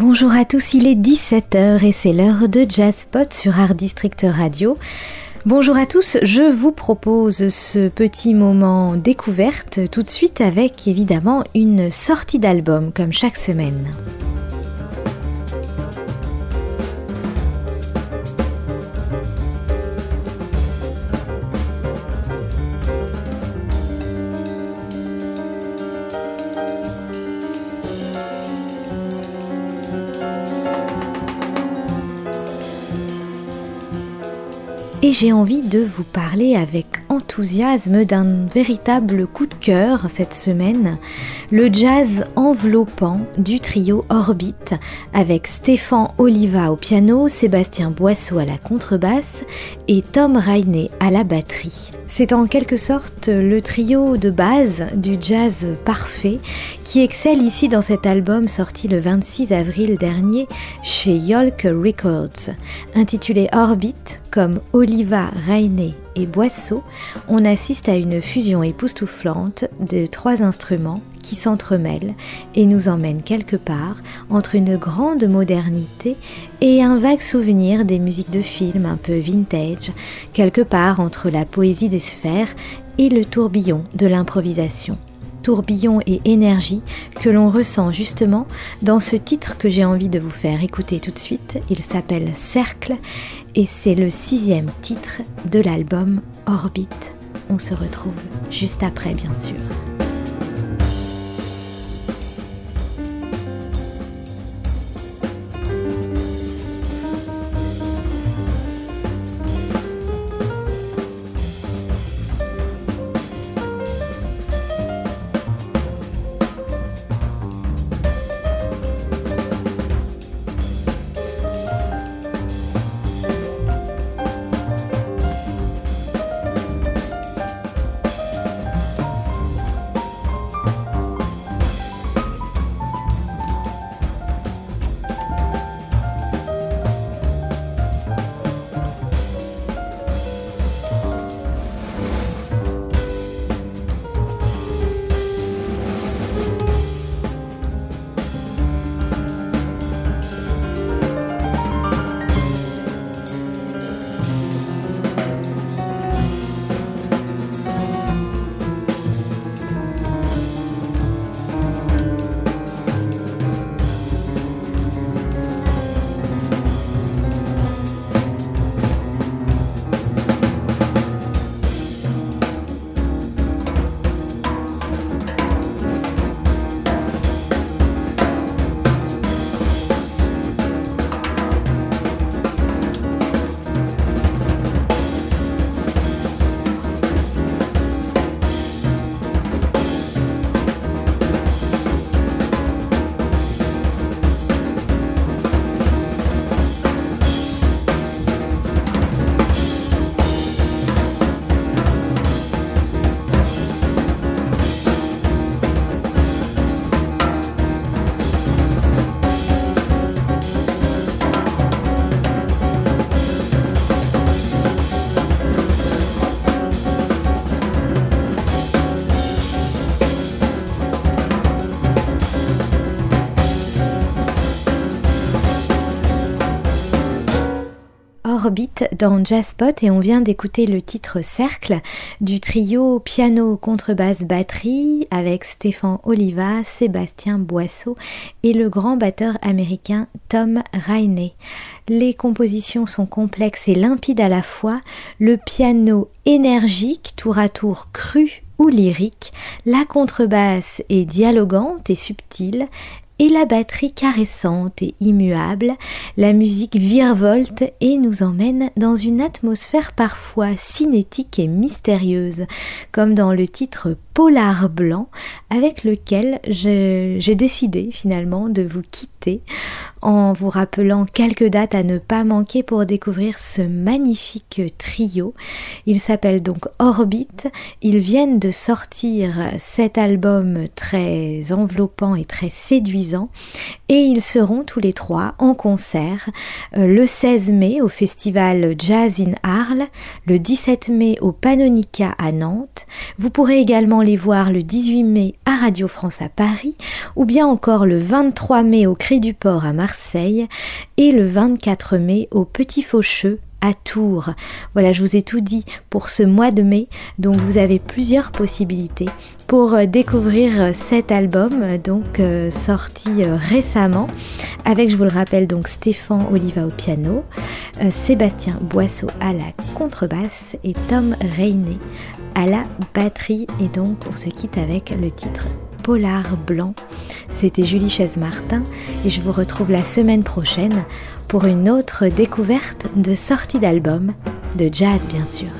Bonjour à tous, il est 17h et c'est l'heure de Jazzpot sur Art District Radio. Bonjour à tous, je vous propose ce petit moment découverte tout de suite avec évidemment une sortie d'album comme chaque semaine. Et j'ai envie de vous parler avec enthousiasme d'un véritable coup de cœur cette semaine, le jazz enveloppant du trio Orbit avec Stéphane Oliva au piano, Sébastien Boisseau à la contrebasse et Tom Rainey à la batterie. C'est en quelque sorte le trio de base du jazz parfait qui excelle ici dans cet album sorti le 26 avril dernier chez Yolk Records, intitulé Orbit comme Oliva, Rainey et Boisseau, on assiste à une fusion époustouflante de trois instruments qui s'entremêlent et nous emmènent quelque part entre une grande modernité et un vague souvenir des musiques de films un peu vintage, quelque part entre la poésie des sphères et le tourbillon de l'improvisation tourbillon et énergie que l'on ressent justement dans ce titre que j'ai envie de vous faire écouter tout de suite. Il s'appelle Cercle et c'est le sixième titre de l'album Orbit. On se retrouve juste après bien sûr. Orbit dans Jazzpot et on vient d'écouter le titre Cercle du trio piano, contrebasse, batterie avec Stéphane Oliva, Sébastien Boisseau et le grand batteur américain Tom Rainey. Les compositions sont complexes et limpides à la fois, le piano énergique, tour à tour cru ou lyrique, la contrebasse est dialogante et subtile, et la batterie caressante et immuable, la musique virevolte et nous emmène dans une atmosphère parfois cinétique et mystérieuse, comme dans le titre Polar Blanc avec lequel j'ai décidé finalement de vous quitter en vous rappelant quelques dates à ne pas manquer pour découvrir ce magnifique trio. Il s'appelle donc Orbit. Ils viennent de sortir cet album très enveloppant et très séduisant et ils seront tous les trois en concert euh, le 16 mai au festival Jazz in Arles, le 17 mai au Panonica à Nantes. Vous pourrez également les voir le 18 mai à Radio France à Paris, ou bien encore le 23 mai au Cri du Port à Marseille et le 24 mai au Petit Faucheux à Tours. Voilà, je vous ai tout dit pour ce mois de mai, donc vous avez plusieurs possibilités pour euh, découvrir euh, cet album, donc euh, sorti récemment, avec, je vous le rappelle, donc Stéphane Oliva au piano, Sébastien Boisseau à la contrebasse et Tom Reyné à la batterie. Et donc, on se quitte avec le titre Polar Blanc. C'était Julie Chaise-Martin et je vous retrouve la semaine prochaine pour une autre découverte de sortie d'album, de jazz bien sûr.